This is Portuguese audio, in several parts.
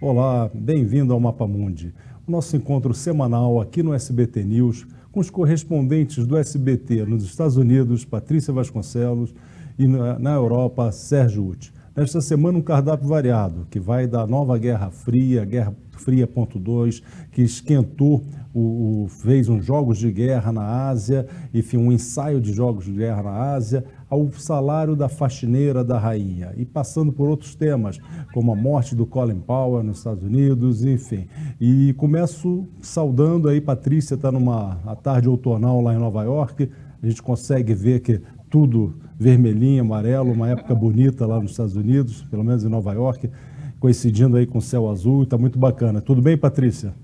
Olá, bem-vindo ao Mapa Mundi, nosso encontro semanal aqui no SBT News com os correspondentes do SBT nos Estados Unidos, Patrícia Vasconcelos, e na Europa, Sérgio Uti. Nesta semana, um cardápio variado, que vai da nova Guerra Fria, Guerra Fria.2, que esquentou, o, o, fez uns jogos de guerra na Ásia, enfim, um ensaio de jogos de guerra na Ásia, ao salário da faxineira da rainha, e passando por outros temas, como a morte do Colin Powell nos Estados Unidos, enfim. E começo saudando aí, Patrícia está numa a tarde outonal lá em Nova York, a gente consegue ver que tudo vermelhinho, amarelo, uma época bonita lá nos Estados Unidos, pelo menos em Nova York, coincidindo aí com o céu azul, está muito bacana. Tudo bem, Patrícia?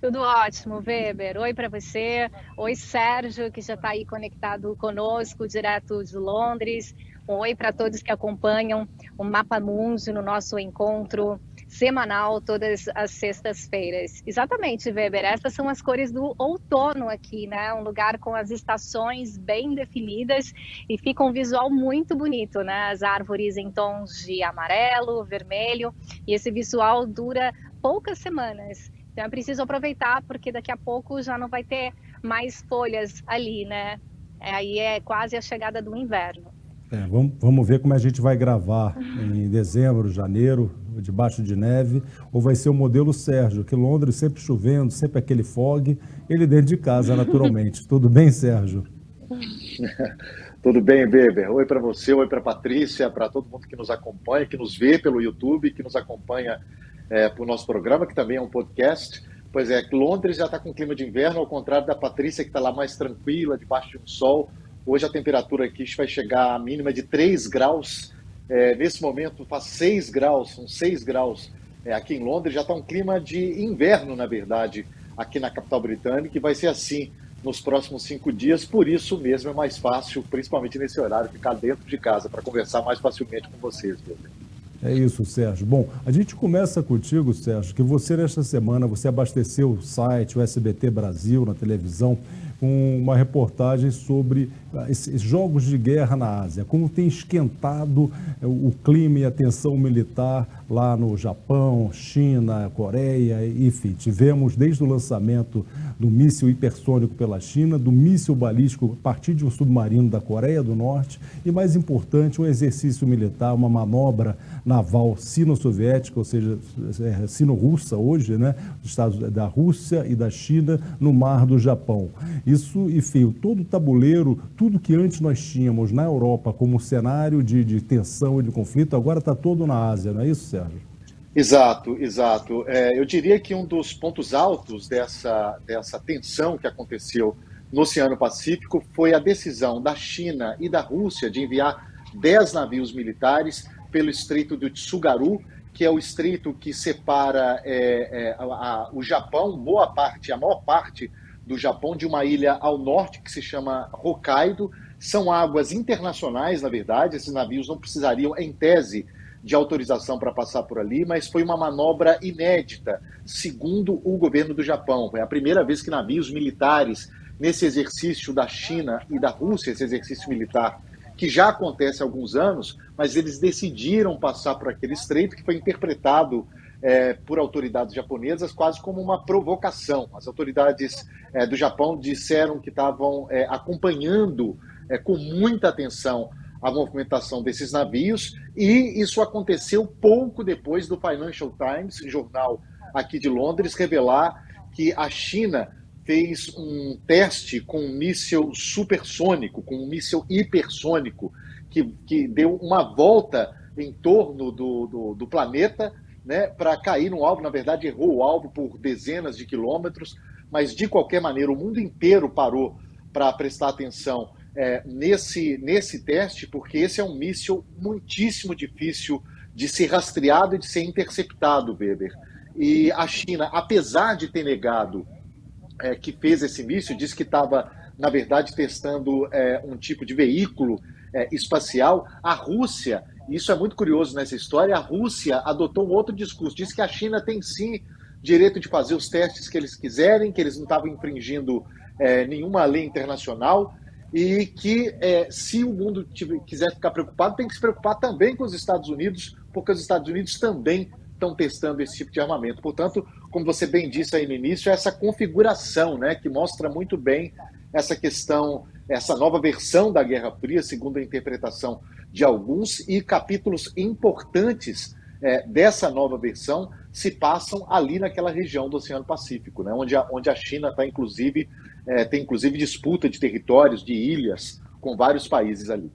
Tudo ótimo, Weber. Oi para você. Oi, Sérgio, que já está aí conectado conosco, direto de Londres. Um oi para todos que acompanham o Mapa Mundi no nosso encontro semanal, todas as sextas-feiras. Exatamente, Weber. Essas são as cores do outono aqui, né? Um lugar com as estações bem definidas e fica um visual muito bonito, né? As árvores em tons de amarelo, vermelho, e esse visual dura poucas semanas. Então é preciso aproveitar, porque daqui a pouco já não vai ter mais folhas ali, né? É, aí é quase a chegada do inverno. É, vamos, vamos ver como a gente vai gravar em dezembro, janeiro, debaixo de neve, ou vai ser o modelo Sérgio, que Londres sempre chovendo, sempre aquele fog, ele dentro de casa, naturalmente. Tudo bem, Sérgio? Tudo bem, Weber? Oi para você, oi para Patrícia, para todo mundo que nos acompanha, que nos vê pelo YouTube, que nos acompanha é, para o nosso programa, que também é um podcast. Pois é, Londres já está com clima de inverno, ao contrário da Patrícia, que está lá mais tranquila, debaixo de um sol. Hoje a temperatura aqui vai chegar a mínima de 3 graus é, nesse momento faz 6 graus, são 6 graus é, aqui em Londres, já está um clima de inverno, na verdade, aqui na capital britânica, e vai ser assim nos próximos cinco dias, por isso mesmo é mais fácil, principalmente nesse horário, ficar dentro de casa para conversar mais facilmente com vocês. É isso, Sérgio. Bom, a gente começa contigo, Sérgio, que você nesta semana você abasteceu o site, o SBT Brasil na televisão, com uma reportagem sobre ah, esses jogos de guerra na Ásia, como tem esquentado eh, o clima e a tensão militar lá no Japão, China, Coreia, enfim, tivemos desde o lançamento do míssil hipersônico pela China, do míssil balístico a partir de um submarino da Coreia do Norte e, mais importante, um exercício militar, uma manobra naval sino-soviética, ou seja, é, sino-russa hoje, né, dos Estados da Rússia e da China no mar do Japão. Isso, enfim, todo o tabuleiro, tudo que antes nós tínhamos na Europa como cenário de, de tensão e de conflito, agora está todo na Ásia, não é isso, Sérgio? Exato, exato. É, eu diria que um dos pontos altos dessa, dessa tensão que aconteceu no Oceano Pacífico foi a decisão da China e da Rússia de enviar 10 navios militares pelo Estreito do Tsugaru, que é o estreito que separa é, é, a, a, o Japão, boa parte, a maior parte do Japão de uma ilha ao norte que se chama Hokkaido. São águas internacionais, na verdade, esses navios não precisariam, em tese, de autorização para passar por ali, mas foi uma manobra inédita, segundo o governo do Japão. É a primeira vez que navios militares, nesse exercício da China e da Rússia, esse exercício militar, que já acontece há alguns anos, mas eles decidiram passar por aquele estreito que foi interpretado é, por autoridades japonesas quase como uma provocação. As autoridades é, do Japão disseram que estavam é, acompanhando é, com muita atenção a movimentação desses navios e isso aconteceu pouco depois do Financial Times, jornal aqui de Londres, revelar que a China fez um teste com um míssil supersônico, com um míssil hipersônico, que, que deu uma volta em torno do, do, do planeta né, para cair no alvo. Na verdade, errou o alvo por dezenas de quilômetros, mas de qualquer maneira, o mundo inteiro parou para prestar atenção é, nesse, nesse teste, porque esse é um míssil muitíssimo difícil de ser rastreado e de ser interceptado, Weber. E a China, apesar de ter negado é, que fez esse míssil, disse que estava, na verdade, testando é, um tipo de veículo é, espacial. A Rússia isso é muito curioso nessa história, a Rússia adotou um outro discurso, disse que a China tem sim direito de fazer os testes que eles quiserem, que eles não estavam infringindo é, nenhuma lei internacional e que é, se o mundo tiver, quiser ficar preocupado, tem que se preocupar também com os Estados Unidos, porque os Estados Unidos também estão testando esse tipo de armamento. Portanto, como você bem disse aí no início, essa configuração, né, que mostra muito bem essa questão, essa nova versão da Guerra Fria, segundo a interpretação de alguns, e capítulos importantes é, dessa nova versão se passam ali naquela região do Oceano Pacífico, né, onde, a, onde a China está, inclusive, é, tem inclusive disputa de territórios, de ilhas, com vários países ali.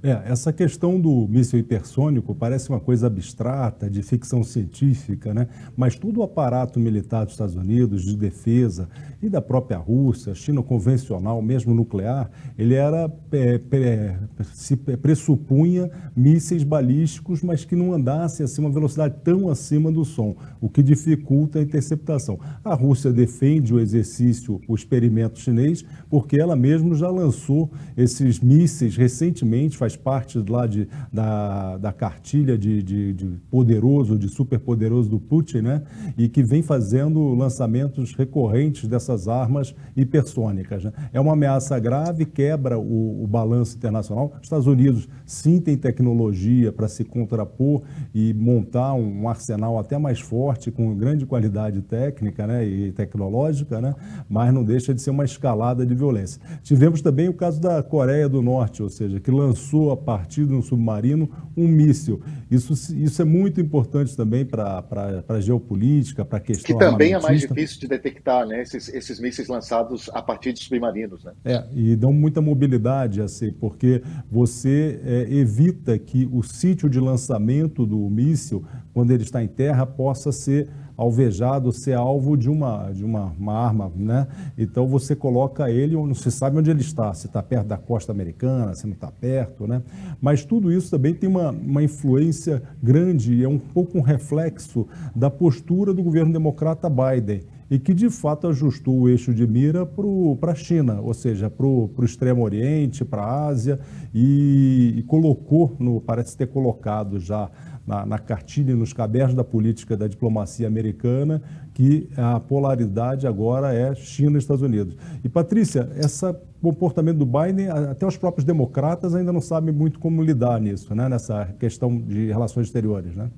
É, essa questão do míssil hipersônico parece uma coisa abstrata, de ficção científica, né? mas todo o aparato militar dos Estados Unidos, de defesa e da própria Rússia, China convencional, mesmo nuclear, ele era, é, é, se pressupunha mísseis balísticos, mas que não andassem assim uma velocidade tão acima do som, o que dificulta a interceptação. A Rússia defende o exercício, o experimento chinês, porque ela mesma já lançou esses mísseis recentemente, faz parte lá de, da, da cartilha de, de, de poderoso, de superpoderoso do Putin, né? E que vem fazendo lançamentos recorrentes dessas armas hipersônicas. Né? É uma ameaça grave, quebra o, o balanço internacional. Os Estados Unidos sim tem tecnologia para se contrapor e montar um, um, arsenal até mais forte, com grande qualidade técnica né? e tecnológica, né? mas não deixa de ser uma escalada de violência. Tivemos também o caso da Coreia do Norte, ou seja, que lançou lançou a partir de um submarino um míssil. Isso, isso é muito importante também para a geopolítica, para a questão Que também é mais difícil de detectar, né? Esses, esses mísseis lançados a partir de submarinos, né? É, e dão muita mobilidade, assim, porque você é, evita que o sítio de lançamento do míssil, quando ele está em terra, possa ser alvejado, ser alvo de uma, de uma, uma arma, né? Então você coloca ele, não se sabe onde ele está, se está perto da costa americana, se não está perto, né? Mas tudo isso também tem uma, uma influência grande e é um pouco um reflexo da postura do governo democrata Biden e que de fato ajustou o eixo de mira para a China, ou seja, para o Extremo Oriente, para a Ásia, e, e, colocou, no, parece ter colocado já na, na cartilha, nos cadernos da política da diplomacia americana, que a polaridade agora é China e Estados Unidos. E, Patrícia, esse comportamento do Biden, até os próprios democratas ainda não sabem muito como lidar nisso, né? nessa questão de relações exteriores, né?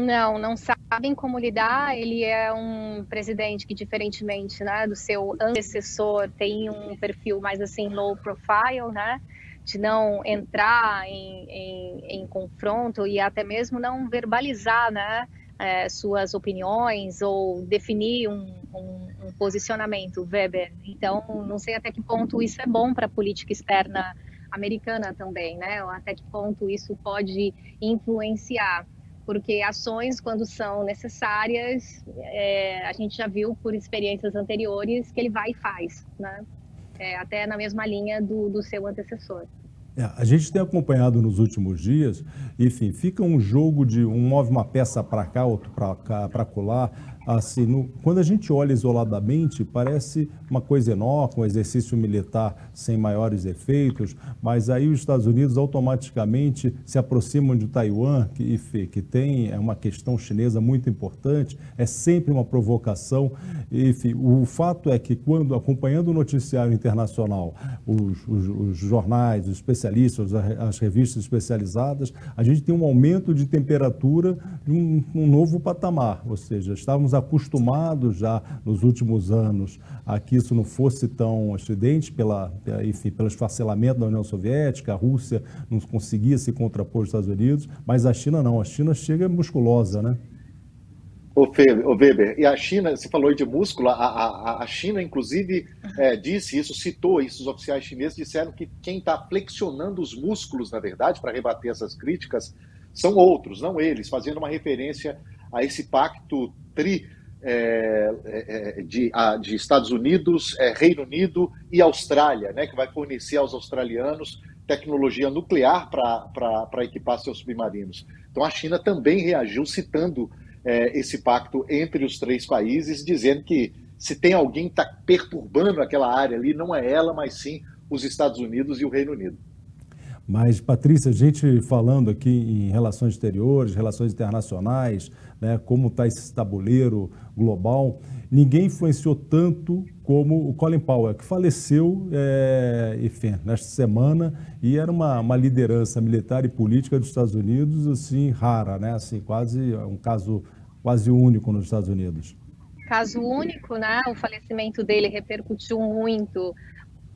Não, não sabem como lidar. Ele é um presidente que, diferentemente né, do seu antecessor, tem um perfil mais assim low profile, né? De não entrar em, em, em confronto e até mesmo não verbalizar né, é, suas opiniões ou definir um, um, um, posicionamento, Weber. Então, não sei até que ponto isso é bom para a política externa americana também, né? Ou até que ponto isso pode influenciar. Porque ações, quando são necessárias, é, a gente já viu por experiências anteriores que ele vai e faz, né? É, até na mesma linha do, do seu antecessor. É, a gente tem acompanhado nos últimos dias, enfim, fica um jogo de um move uma peça para cá, outro para cá, para colar, assim, no, quando a gente olha isoladamente, parece uma coisa enorme, um exercício militar sem maiores efeitos, mas aí os Estados Unidos automaticamente se aproximam de Taiwan, que, que tem é uma questão chinesa muito importante, é sempre uma provocação. Enfim, o fato é que quando, acompanhando o noticiário internacional, os, os, os jornais, os especialistas, as revistas especializadas, a gente tem um aumento de temperatura de um, um novo patamar, ou seja, estávamos acostumados já nos últimos anos a que isso não fosse tão acidente pela, enfim, pelo esfacelamento da União Soviética, a Rússia não conseguia se contrapor aos Estados Unidos, mas a China não, a China chega musculosa, né? Ô, Weber, e a China, você falou de músculo, a, a, a China, inclusive, é, disse isso, citou isso, os oficiais chineses disseram que quem está flexionando os músculos, na verdade, para rebater essas críticas, são outros, não eles, fazendo uma referência a esse pacto tri é, é, é, de, a, de, Estados Unidos, é, Reino Unido e Austrália, né, que vai fornecer aos australianos tecnologia nuclear para equipar seus submarinos. Então a China também reagiu citando é, esse pacto entre os três países, dizendo que se tem alguém que está perturbando aquela área ali, não é ela, mas sim os Estados Unidos e o Reino Unido. Mas, Patrícia, a gente falando aqui em relações exteriores, relações internacionais, né, como está esse tabuleiro global, ninguém influenciou tanto como o Colin Powell, que faleceu é, enfim, nesta semana e era uma, uma, liderança militar e política dos Estados Unidos assim rara, né? assim, quase um caso quase único nos Estados Unidos. Caso único, né? O falecimento dele repercutiu muito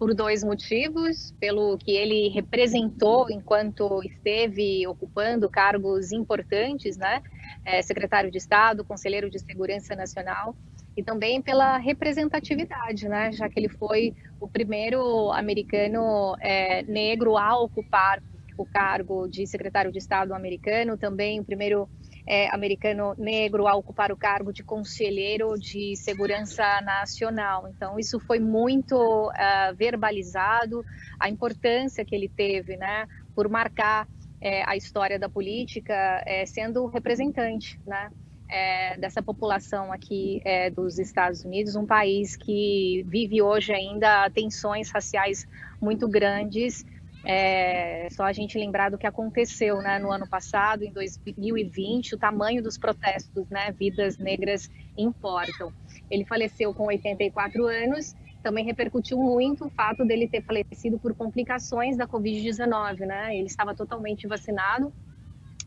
por dois motivos, pelo que ele representou enquanto esteve ocupando cargos importantes, né? É, secretário de Estado, conselheiro de Segurança Nacional, e também pela representatividade, né? Já que ele foi o primeiro americano é, negro a ocupar o cargo de secretário de Estado americano, também o primeiro é, americano negro a ocupar o cargo de conselheiro de segurança nacional. Então, isso foi muito uh, verbalizado, a importância que ele teve, né, por marcar é, a história da política, é, sendo representante, né, é, dessa população aqui é, dos Estados Unidos, um país que vive hoje ainda tensões raciais muito grandes é só a gente lembrar do que aconteceu né, no ano passado, em 2020, o tamanho dos protestos, né, vidas negras importam. Ele faleceu com 84 anos, também repercutiu muito o fato dele ter falecido por complicações da Covid-19, né? Ele estava totalmente vacinado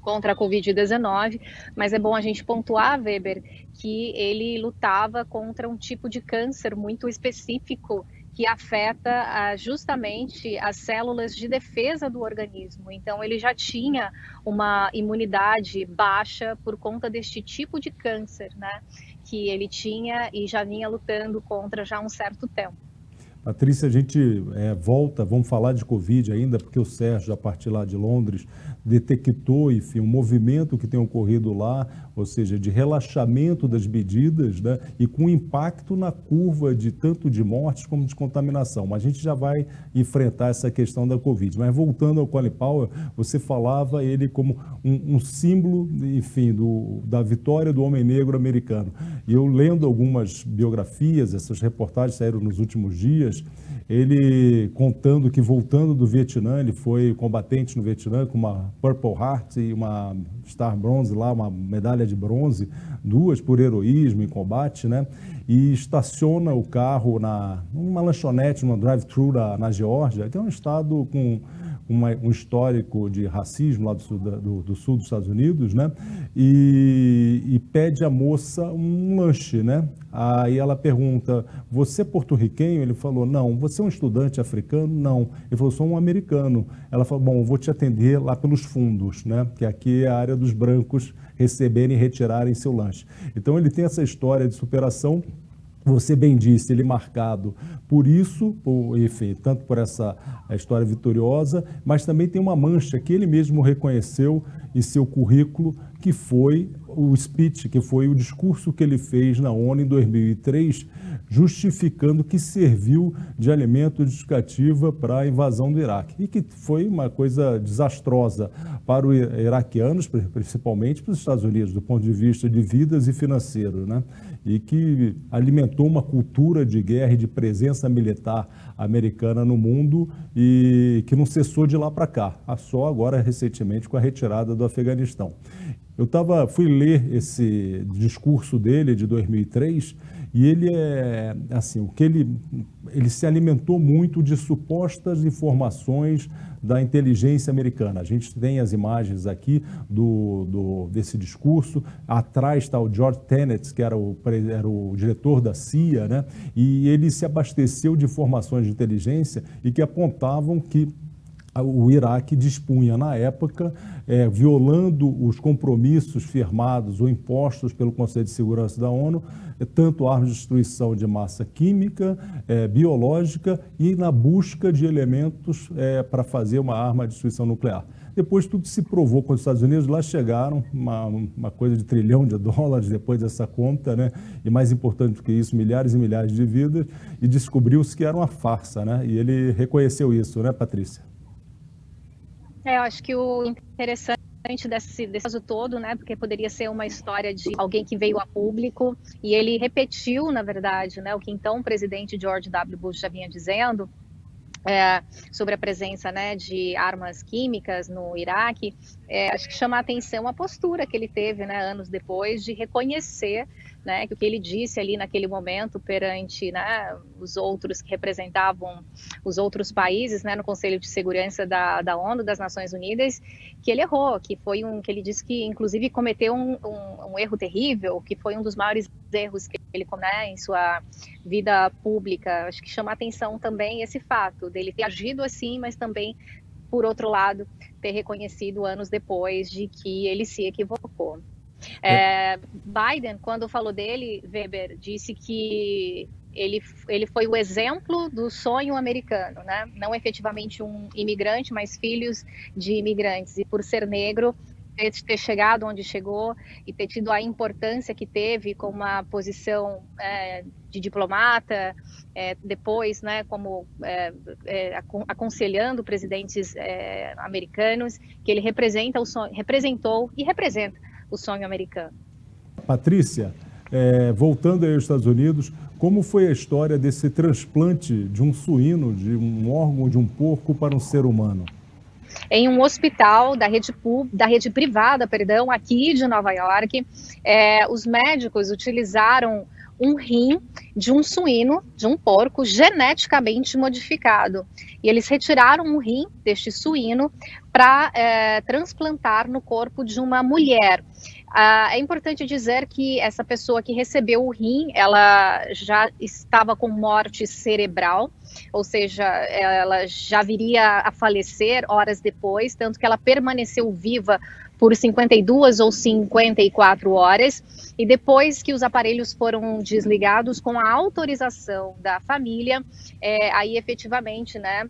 contra a Covid-19, mas é bom a gente pontuar, Weber, que ele lutava contra um tipo de câncer muito específico que afeta ah, justamente as células de defesa do organismo. Então, ele já tinha uma imunidade baixa por conta deste tipo de câncer, né? Que ele tinha e já vinha lutando contra já há um certo tempo. Patrícia, a gente é, volta, vamos falar de Covid ainda, porque o Sérgio, a partir lá de Londres, detectou, enfim, um movimento que tem ocorrido lá, ou seja, de relaxamento das medidas, né, e com impacto na curva de tanto de mortes como de contaminação. Mas a gente já vai enfrentar essa questão da Covid. Mas voltando ao Colin Powell, você falava ele como um, um símbolo, enfim, do, da vitória do homem negro americano. E eu lendo algumas biografias, essas reportagens saíram nos últimos dias, ele contando que voltando do Vietnã, ele foi combatente no Vietnã com uma Purple Heart e uma Star Bronze lá, uma medalha de bronze, duas por heroísmo em combate, né? E estaciona o carro na numa lanchonete, numa drive-thru na Geórgia, que é um estado com uma, um histórico de racismo lá do sul, do, do sul, dos Estados Unidos, né? E, e, pede à moça um lanche, né? Aí ela pergunta: Você é porto-riquenho? Ele falou: Não. Você é um estudante africano? Não. Ele falou: Sou um americano. Ela falou: Bom, vou te atender lá pelos fundos, né? Que aqui é a área dos brancos receberem e retirarem seu lanche. Então ele tem essa história de superação você bem disse, ele marcado por isso, por, enfim, tanto por essa história vitoriosa, mas também tem uma mancha que ele mesmo reconheceu em seu currículo, que foi o speech, que foi o discurso que ele fez na ONU em 2003, justificando que serviu de alimento justificativa para a invasão do Iraque. E que foi uma coisa desastrosa para os iraquianos, principalmente para os Estados Unidos, do ponto de vista de vidas e financeiro. Né? E que alimentou uma cultura de guerra e de presença militar americana no mundo e que não cessou de lá para cá, só agora recentemente com a retirada do Afeganistão. Eu tava, fui ler esse discurso dele de 2003 e ele é assim, o que ele ele se alimentou muito de supostas informações da inteligência americana. A gente tem as imagens aqui do, do desse discurso. Atrás está o George Tenet, que era o, era o diretor da CIA, né? e ele se abasteceu de informações de inteligência e que apontavam que o Iraque dispunha na época, é, violando os compromissos firmados ou impostos pelo Conselho de Segurança da ONU, é, tanto armas de destruição de massa química, é, biológica e na busca de elementos é, para fazer uma arma de destruição nuclear. Depois tudo se provou com os Estados Unidos, lá chegaram uma, uma coisa de trilhão de dólares depois dessa conta, né? e mais importante do que isso, milhares e milhares de vidas, e descobriu-se que era uma farsa, né? e ele reconheceu isso, né, Patrícia? É, eu acho que o interessante desse, desse caso todo, né? Porque poderia ser uma história de alguém que veio a público e ele repetiu, na verdade, né? O que então o presidente George W. Bush já vinha dizendo, é, sobre a presença né, de armas químicas no Iraque, é, acho que chama a atenção a postura que ele teve né, anos depois de reconhecer né, que o que ele disse ali naquele momento perante né, os outros que representavam os outros países né, no Conselho de Segurança da, da ONU, das Nações Unidas, que ele errou, que foi um que ele disse que inclusive cometeu um, um, um erro terrível, que foi um dos maiores erros que ele né, em sua vida pública. Acho que chama atenção também esse fato dele ter agido assim, mas também por outro lado ter reconhecido anos depois de que ele se equivocou. É, Biden, quando falou dele, Weber, disse que ele, ele foi o exemplo do sonho americano, né? Não efetivamente um imigrante, mas filhos de imigrantes. E por ser negro, ter, ter chegado onde chegou e ter tido a importância que teve com uma posição é, de diplomata, é, depois, né, como é, é aconselhando presidentes é, americanos, que ele representa o sonho, representou e representa o sonho americano. Patrícia, é, voltando aí aos Estados Unidos, como foi a história desse transplante de um suíno, de um órgão de um porco para um ser humano? Em um hospital da rede, da rede privada, perdão, aqui de Nova York, é, os médicos utilizaram um rim de um suíno, de um porco geneticamente modificado. E eles retiraram o rim deste suíno para é, transplantar no corpo de uma mulher. Ah, é importante dizer que essa pessoa que recebeu o rim, ela já estava com morte cerebral, ou seja, ela já viria a falecer horas depois, tanto que ela permaneceu viva por 52 ou 54 horas, e depois que os aparelhos foram desligados, com a autorização da família, é, aí efetivamente, né,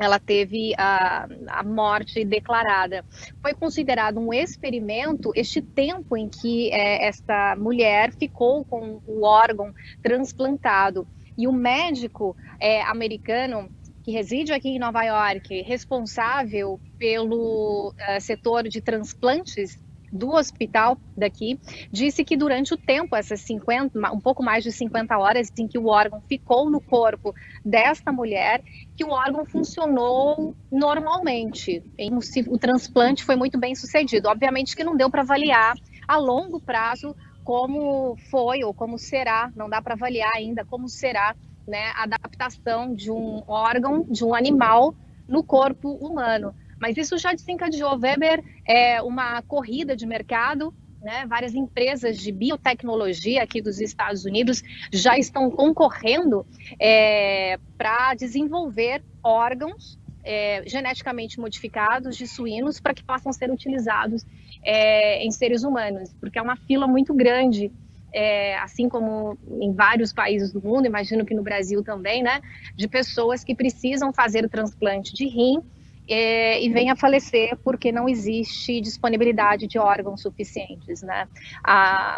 ela teve a, a, morte declarada. Foi considerado um experimento este tempo em que é, esta mulher ficou com o órgão transplantado. E o médico é, americano que reside aqui em Nova York, responsável pelo uh, setor de transplantes do hospital daqui, disse que durante o tempo, essas 50, um pouco mais de 50 horas em que o órgão ficou no corpo desta mulher, que o órgão funcionou normalmente. O transplante foi muito bem sucedido. Obviamente que não deu para avaliar a longo prazo como foi ou como será, não dá para avaliar ainda como será né, a adaptação de um órgão, de um animal no corpo humano. Mas isso já desencadeou, Weber, é uma corrida de mercado. Né? Várias empresas de biotecnologia aqui dos Estados Unidos já estão concorrendo é, para desenvolver órgãos é, geneticamente modificados de suínos para que possam ser utilizados é, em seres humanos, porque é uma fila muito grande é, assim como em vários países do mundo, imagino que no Brasil também, né, de pessoas que precisam fazer o transplante de rim é, e vem a falecer porque não existe disponibilidade de órgãos suficientes. Né?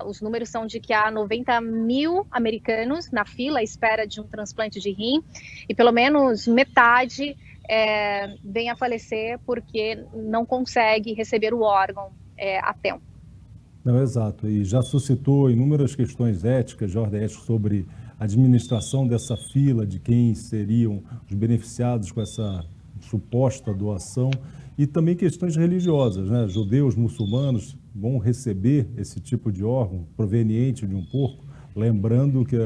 Os números são de que há 90 mil americanos na fila à espera de um transplante de rim e pelo menos metade é, vem a falecer porque não consegue receber o órgão é, a tempo. Não, exato. E já suscitou inúmeras questões éticas, de ética, sobre a administração dessa fila, de quem seriam os beneficiados com essa suposta doação e também questões religiosas, né? Judeus, muçulmanos vão receber esse tipo de órgão proveniente de um porco, lembrando que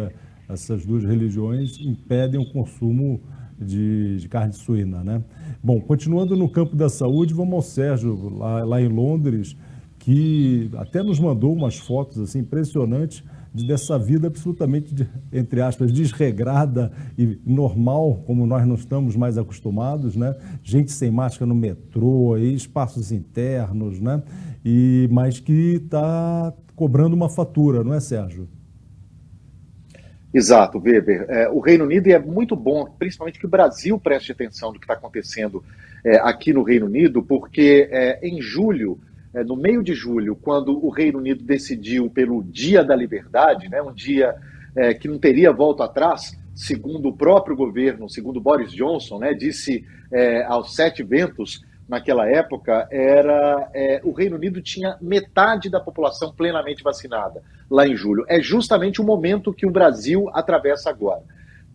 essas duas religiões impedem o consumo de, de carne suína, né? Bom, continuando no campo da saúde, vamos ao Sérgio, lá, lá em Londres, que até nos mandou umas fotos assim impressionantes dessa vida absolutamente, entre aspas, desregrada e normal, como nós não estamos mais acostumados, né? Gente sem máscara no metrô, espaços internos, né? E, mas que está cobrando uma fatura, não é, Sérgio? Exato, Weber. É, o Reino Unido é muito bom, principalmente que o Brasil preste atenção no que está acontecendo é, aqui no Reino Unido, porque é, em julho é, no meio de julho, quando o Reino Unido decidiu pelo Dia da Liberdade, né, um dia é, que não teria volta atrás, segundo o próprio governo, segundo Boris Johnson, né, disse é, aos sete ventos naquela época, era é, o Reino Unido tinha metade da população plenamente vacinada lá em julho. É justamente o momento que o Brasil atravessa agora.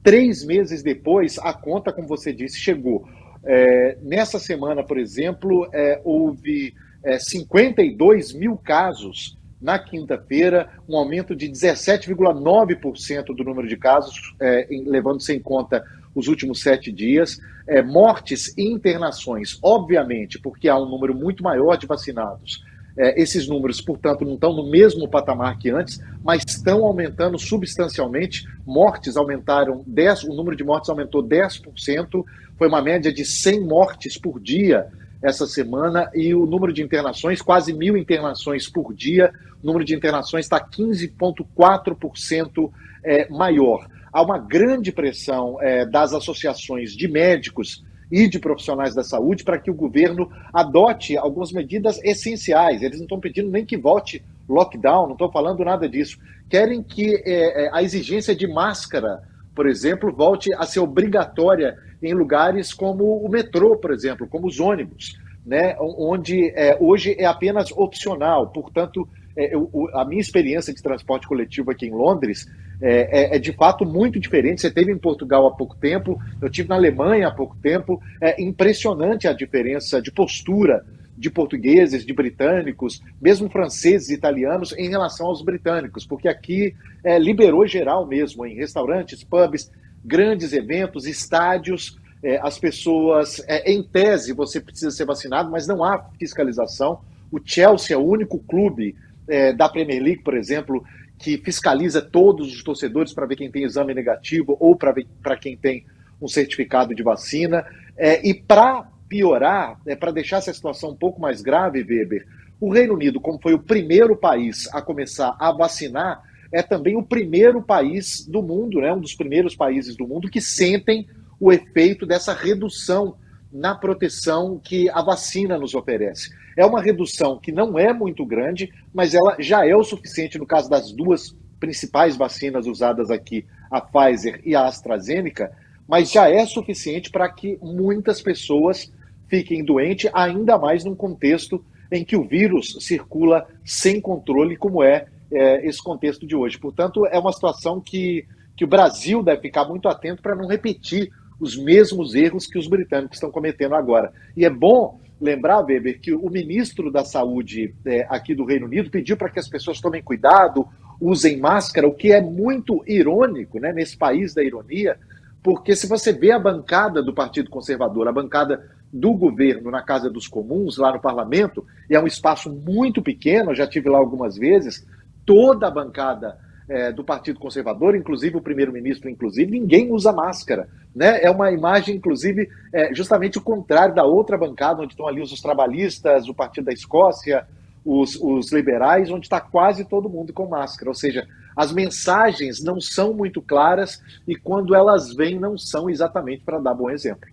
Três meses depois, a conta, como você disse, chegou. É, nessa semana, por exemplo, é, houve é, 52 mil casos na quinta-feira, um aumento de 17,9% do número de casos, é, levando-se em conta os últimos sete dias. É, mortes e internações, obviamente, porque há um número muito maior de vacinados. É, esses números, portanto, não estão no mesmo patamar que antes, mas estão aumentando substancialmente. Mortes aumentaram 10%, o número de mortes aumentou 10%, foi uma média de 100 mortes por dia essa semana, e o número de internações, quase mil internações por dia, o número de internações está 15,4% é, maior. Há uma grande pressão é, das associações de médicos e de profissionais da saúde para que o governo adote algumas medidas essenciais. Eles não estão pedindo nem que volte lockdown, não estão falando nada disso. Querem que é, é, a exigência de máscara, por exemplo, volte a ser obrigatória em lugares como o metrô, por exemplo, como os ônibus, né, onde é, hoje é apenas opcional. Portanto, é, eu, a minha experiência de transporte coletivo aqui em Londres é, é, é, de fato muito diferente. Você teve em Portugal há pouco tempo, eu tive na Alemanha há pouco tempo. É impressionante a diferença de postura de portugueses, de britânicos, mesmo franceses e italianos em relação aos britânicos, porque aqui é, liberou geral mesmo, em restaurantes, pubs, grandes eventos, estádios. É, as pessoas, é, em tese, você precisa ser vacinado, mas não há fiscalização. O Chelsea é o único clube é, da Premier League, por exemplo, que fiscaliza todos os torcedores para ver quem tem exame negativo ou para quem tem um certificado de vacina. É, e para piorar, é, para deixar essa situação um pouco mais grave, Weber, o Reino Unido, como foi o primeiro país a começar a vacinar, é também o primeiro país do mundo, né, um dos primeiros países do mundo que sentem o efeito dessa redução na proteção que a vacina nos oferece. É uma redução que não é muito grande, mas ela já é o suficiente no caso das duas principais vacinas usadas aqui, a Pfizer e a AstraZeneca, mas já é suficiente para que muitas pessoas fiquem doentes, ainda mais num contexto em que o vírus circula sem controle, como é, é esse contexto de hoje. Portanto, é uma situação que, que o Brasil deve ficar muito atento para não repetir os mesmos erros que os britânicos estão cometendo agora. E é bom lembrar, Weber, que o ministro da Saúde é, aqui do Reino Unido pediu para que as pessoas tomem cuidado, usem máscara, o que é muito irônico né, nesse país da ironia, porque se você vê a bancada do Partido Conservador, a bancada do governo na Casa dos Comuns, lá no parlamento, e é um espaço muito pequeno, já tive lá algumas vezes, toda a bancada é, do Partido Conservador, inclusive o primeiro-ministro, inclusive, ninguém usa máscara. Né? É uma imagem, inclusive, é, justamente o contrário da outra bancada, onde estão ali os, os trabalhistas, o Partido da Escócia, os, os liberais, onde está quase todo mundo com máscara. Ou seja, as mensagens não são muito claras e quando elas vêm, não são exatamente para dar bom exemplo.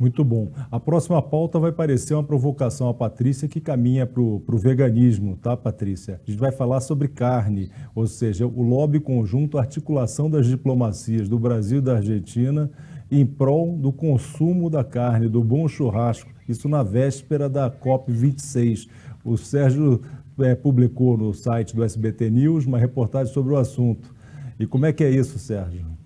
Muito bom. A próxima pauta vai parecer uma provocação à Patrícia que caminha para o veganismo, tá, Patrícia? A gente vai falar sobre carne, ou seja, o lobby conjunto, a articulação das diplomacias do Brasil e da Argentina em prol do consumo da carne, do bom churrasco, isso na véspera da COP26. O Sérgio é, publicou no site do SBT News uma reportagem sobre o assunto. E como é que é isso, Sérgio?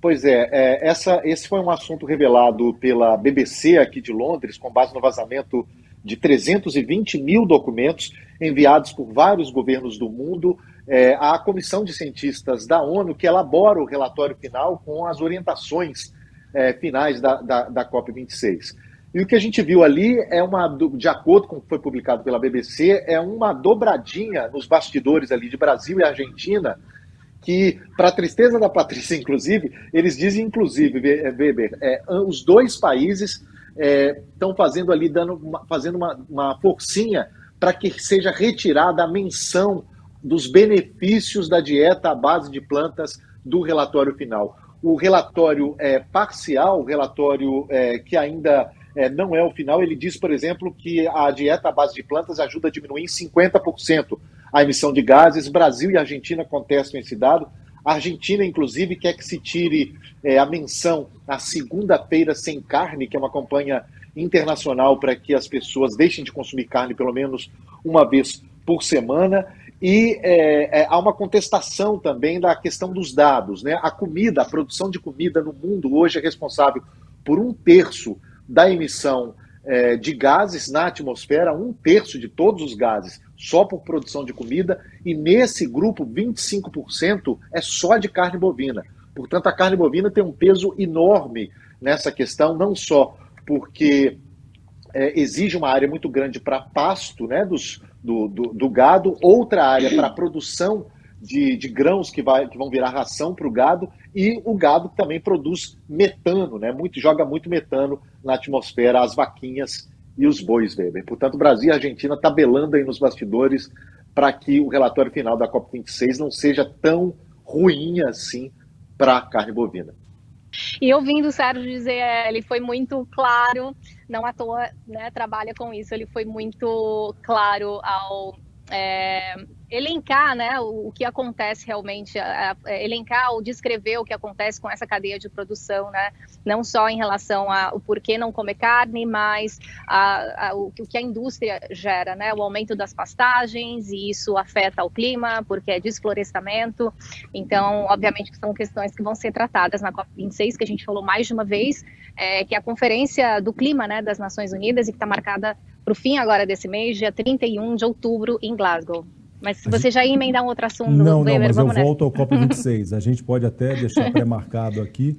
Pois é, é, essa, esse foi um assunto revelado pela BBC aqui de Londres, com base no vazamento de 320 mil documentos enviados por vários governos do mundo é, à Comissão de Cientistas da ONU, que elabora o relatório final com as orientações é, finais da, da, da COP26. E o que a gente viu ali é uma, de acordo com o que foi publicado pela BBC, é uma dobradinha nos bastidores ali de Brasil e Argentina que, para a tristeza da Patrícia, inclusive, eles dizem, inclusive, eh, Weber, é, os dois países estão é, fazendo ali, dando uma, fazendo uma, uma forcinha para que seja retirada a menção dos benefícios da dieta à base de plantas do relatório final. O relatório é, parcial, o relatório é, que ainda é, não é o final, ele diz, por exemplo, que a dieta à base de plantas ajuda a diminuir em 50% a emissão de gases. Brasil e Argentina contestam esse dado. A Argentina, inclusive, quer que se tire é, a menção à segunda-feira sem carne, que é uma campanha internacional para que as pessoas deixem de consumir carne pelo menos uma vez por semana. E é, é, há uma contestação também da questão dos dados. Né? A comida, a produção de comida no mundo hoje é responsável por um terço da emissão é, de gases na atmosfera, um terço de todos os gases só por produção de comida, e nesse grupo, 25% é só de carne bovina. Portanto, a carne bovina tem um peso enorme nessa questão, não só porque é, exige uma área muito grande para pasto né, dos, do, do, do, gado, outra área para produção de, de grãos que, vai, que vão virar ração para o gado, e o gado também produz metano, né, muito, joga muito metano na atmosfera, as vaquinhas e os bois, Weber. Portanto, Brasil e Argentina tabelando aí nos bastidores para que o relatório final da COP26 não seja tão ruim assim para a carne bovina. E ouvindo o Sérgio dizer, é, ele foi muito claro, não à toa né, trabalha com isso, ele foi muito claro ao é, elencar né, o, que acontece realmente, a, elencar ou descrever o que acontece com essa cadeia de produção, né, não só em relação ao porquê não comer carne, mas a, o, o, que a indústria gera, né, o aumento das pastagens, e isso afeta o clima, porque é desflorestamento. Então, obviamente, são questões que vão ser tratadas na COP26, que a gente falou mais de uma vez, é, que é a Conferência do Clima né, das Nações Unidas, e que está marcada para o fim agora desse mês, dia 31 de outubro, em Glasgow. Mas se você já ia emendar um outro assunto, não, Weber, não, mas eu nessa. volto ao COP26. A gente pode até deixar pré-marcado aqui.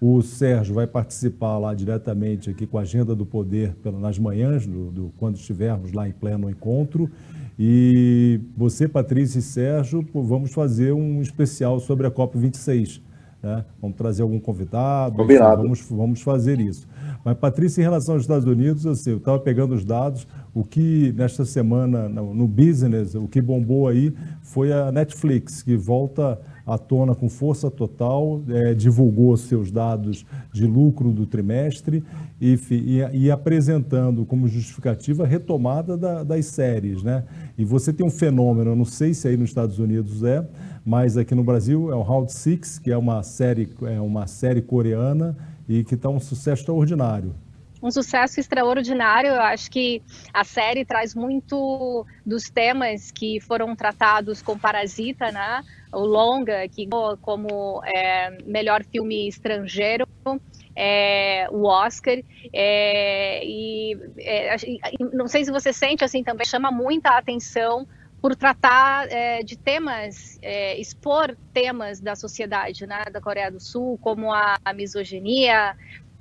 O Sérgio vai participar lá diretamente aqui com a agenda do poder nas manhãs, do, do, quando estivermos lá em pleno encontro. E você, Patrícia e Sérgio, vamos fazer um especial sobre a COP26. Né? Vamos trazer algum convidado, enfim, vamos, vamos fazer isso. Mas, Patrícia, em relação aos Estados Unidos, assim, eu estava pegando os dados, o que nesta semana, no, business, o que bombou aí foi a Netflix, que volta à tona com força total, é, divulgou seus dados de lucro do trimestre e, e, e apresentando como justificativa a retomada da, das séries. Né? E você tem um fenômeno, não sei se aí nos Estados Unidos é, mas aqui no Brasil é o Round Six, que é uma série, é uma série coreana e que está um sucesso extraordinário um sucesso extraordinário. Eu acho que a série traz muito dos temas que foram tratados com Parasita, né? O longa, que como é, melhor filme estrangeiro, é, o Oscar. É, e é, não sei se você sente assim também, chama muita atenção por tratar é, de temas, é, expor temas da sociedade né, da Coreia do Sul, como a, a misoginia,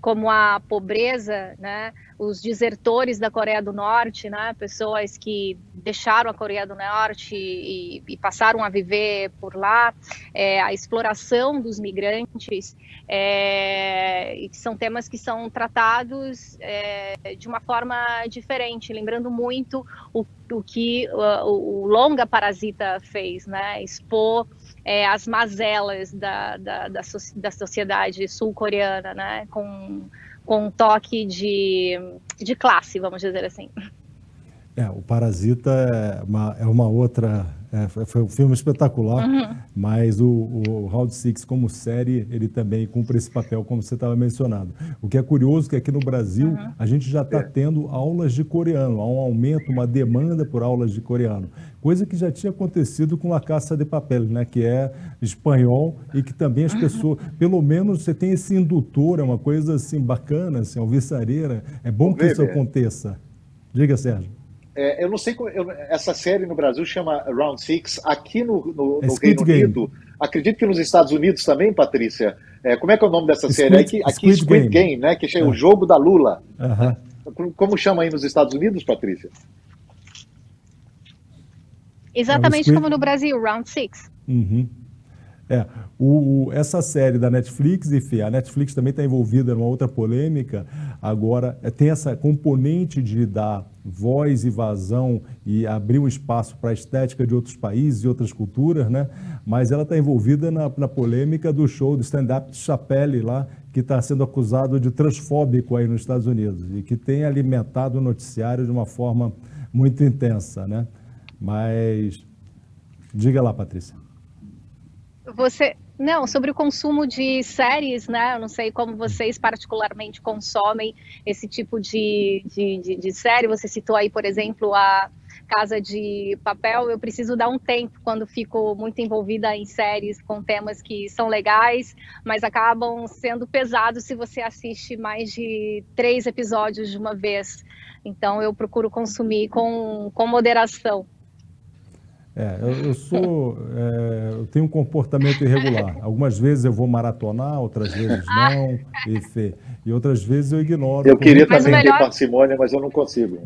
como a pobreza, né, os desertores da Coreia do Norte, né, pessoas que deixaram a Coreia do Norte e, e passaram a viver por lá, é, a exploração dos migrantes, é, são temas que são tratados é, de uma forma diferente, lembrando muito o, o que o, o Longa Parasita fez, né, expor é, as mazelas da, da, da, da sociedade sul-coreana, né? com, com um toque de, de classe, vamos dizer assim. É, o Parasita é uma, é uma outra é, foi um filme espetacular, uhum. mas o, o Round Six como série, ele também cumpre esse papel, como você estava mencionando. O que é curioso é que aqui no Brasil, uhum. a gente já está tendo aulas de coreano, há um aumento, uma demanda por aulas de coreano, coisa que já tinha acontecido com a Caça de Papel, né, que é espanhol e que também as pessoas, pelo menos você tem esse indutor, é uma coisa assim bacana, assim, alvissareira, é bom que isso aconteça. Diga, Sérgio. É, eu não sei, eu, essa série no Brasil chama Round Six. Aqui no, no, no Reino Game. Unido, acredito que nos Estados Unidos também, Patrícia. É, como é que é o nome dessa Squid, série? Aqui, aqui Squid, Squid Game. Game. né? Que chama é. o jogo da Lula. Como, como chama aí nos Estados Unidos, Patrícia? Exatamente como no Brasil, Round Six. Uhum. É, o, o, essa série da Netflix, enfim, a Netflix também está envolvida numa outra polêmica. Agora, é, tem essa componente de dar voz e vazão e abrir um espaço para a estética de outros países e outras culturas, né? Mas ela está envolvida na, na, polêmica do show do stand-up de Chapelle lá, que está sendo acusado de transfóbico aí nos Estados Unidos e que tem alimentado o noticiário de uma forma muito intensa, né? Mas diga lá, Patrícia. Você, não, sobre o consumo de séries, né? Eu não sei como vocês particularmente consomem esse tipo de, de, de, de série. Você citou aí, por exemplo, a Casa de Papel, eu preciso dar um tempo quando fico muito envolvida em séries com temas que são legais, mas acabam sendo pesados se você assiste mais de três episódios de uma vez. Então eu procuro consumir com, com moderação. É, eu, eu sou, é, eu tenho um comportamento irregular. Algumas vezes eu vou maratonar, outras vezes não, e, e outras vezes eu ignoro. Eu queria também melhor... ter parcimônia, mas eu não consigo.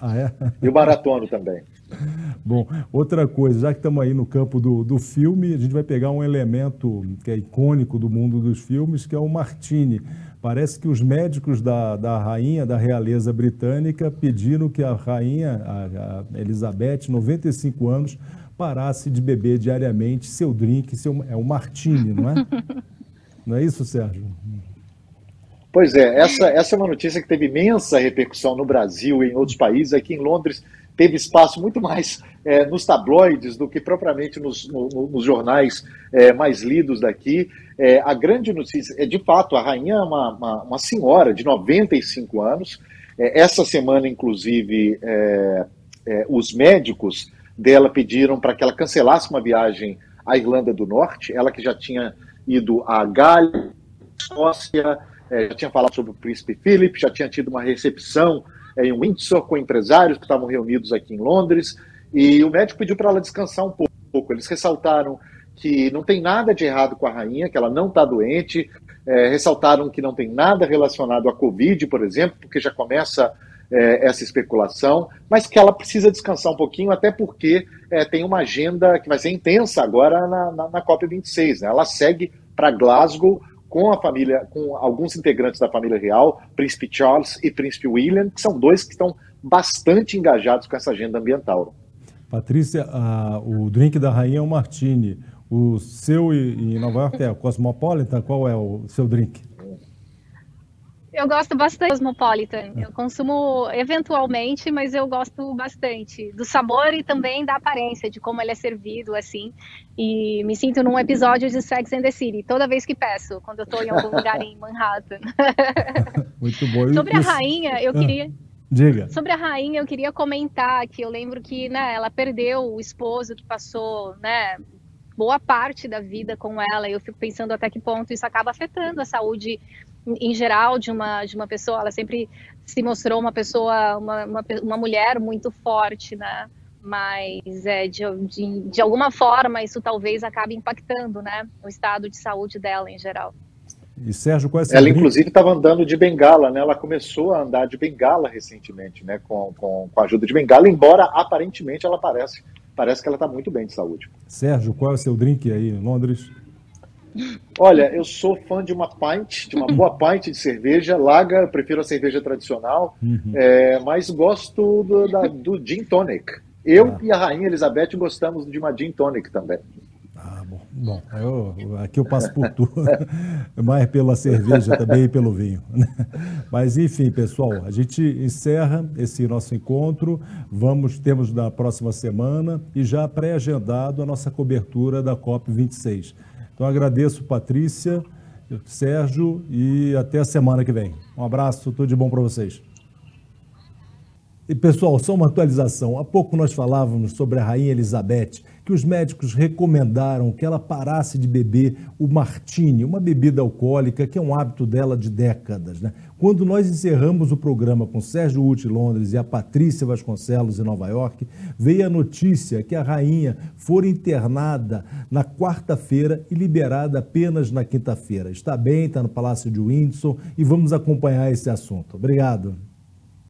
Ah, é? E o maratono também. Bom, outra coisa, já que estamos aí no campo do, do filme, a gente vai pegar um elemento que é icônico do mundo dos filmes, que é o Martini. Parece que os médicos da, da rainha, da realeza britânica, pediram que a rainha, a, a Elizabeth, 95 anos, parasse de beber diariamente seu drink, seu, é o Martini, não é? não é isso, Sérgio? Pois é, essa, essa é uma notícia que teve imensa repercussão no Brasil e em outros países. Aqui em Londres teve espaço muito mais é, nos tabloides do que propriamente nos, no, nos jornais é, mais lidos daqui. É, a grande notícia é, de fato, a rainha é uma, uma, uma senhora de 95 anos. É, essa semana, inclusive, é, é, os médicos dela pediram para que ela cancelasse uma viagem à Irlanda do Norte, ela que já tinha ido a Galha, Escócia, já tinha falado sobre o príncipe Philip, já tinha tido uma recepção em Windsor com empresários que estavam reunidos aqui em Londres, e o médico pediu para ela descansar um pouco. Eles ressaltaram que não tem nada de errado com a rainha, que ela não está doente, é, ressaltaram que não tem nada relacionado à Covid, por exemplo, porque já começa é, essa especulação, mas que ela precisa descansar um pouquinho, até porque é, tem uma agenda que vai ser intensa agora na, na, na COP26. Né? Ela segue para Glasgow com a família, com alguns integrantes da família real, Príncipe Charles e Príncipe William, que são dois que estão bastante engajados com essa agenda ambiental. Patrícia, a, o drink da rainha é o Martini. O seu em Nova York é o Cosmopolitan? Qual é o seu drink? Eu gosto bastante do Cosmopolitan. Eu consumo eventualmente, mas eu gosto bastante do sabor e também da aparência, de como ele é servido, assim. E me sinto num episódio de Sex and the City, toda vez que peço, quando eu estou em algum lugar em Manhattan. Muito bom. Sobre a rainha, eu ah, queria... Diga. Sobre a rainha, eu queria comentar que eu lembro que né, ela perdeu o esposo que passou né, boa parte da vida com ela. Eu fico pensando até que ponto isso acaba afetando a saúde em geral de uma de uma pessoa. Ela sempre se mostrou uma pessoa, uma, uma, uma mulher muito forte, né? Mas é, de, de, de alguma forma isso talvez acabe impactando, né? O estado de saúde dela em geral. E Sérgio, qual é Ela, inclusive, estava andando de bengala, né? Ela começou a andar de bengala recentemente, né? Com, com, com a ajuda de bengala, embora aparentemente ela parece parece que ela está muito bem de saúde. Sérgio, qual é o seu drink aí em Londres? Olha, eu sou fã de uma pint, de uma boa pint de cerveja. Laga, eu prefiro a cerveja tradicional, uhum. é, mas gosto do, da, do gin tonic. Eu ah. e a rainha Elizabeth gostamos de uma gin tonic também. Bom, eu, aqui eu passo por tudo, mais pela cerveja também e pelo vinho. Mas enfim, pessoal, a gente encerra esse nosso encontro. Vamos, temos na próxima semana e já pré-agendado a nossa cobertura da COP26. Então agradeço, Patrícia, Sérgio, e até a semana que vem. Um abraço, tudo de bom para vocês. E pessoal, só uma atualização. Há pouco nós falávamos sobre a Rainha Elizabeth que os médicos recomendaram que ela parasse de beber o martini, uma bebida alcoólica que é um hábito dela de décadas. Né? Quando nós encerramos o programa com Sérgio Uti Londres e a Patrícia Vasconcelos em Nova York, veio a notícia que a rainha foi internada na quarta-feira e liberada apenas na quinta-feira. Está bem, está no Palácio de Windsor e vamos acompanhar esse assunto. Obrigado.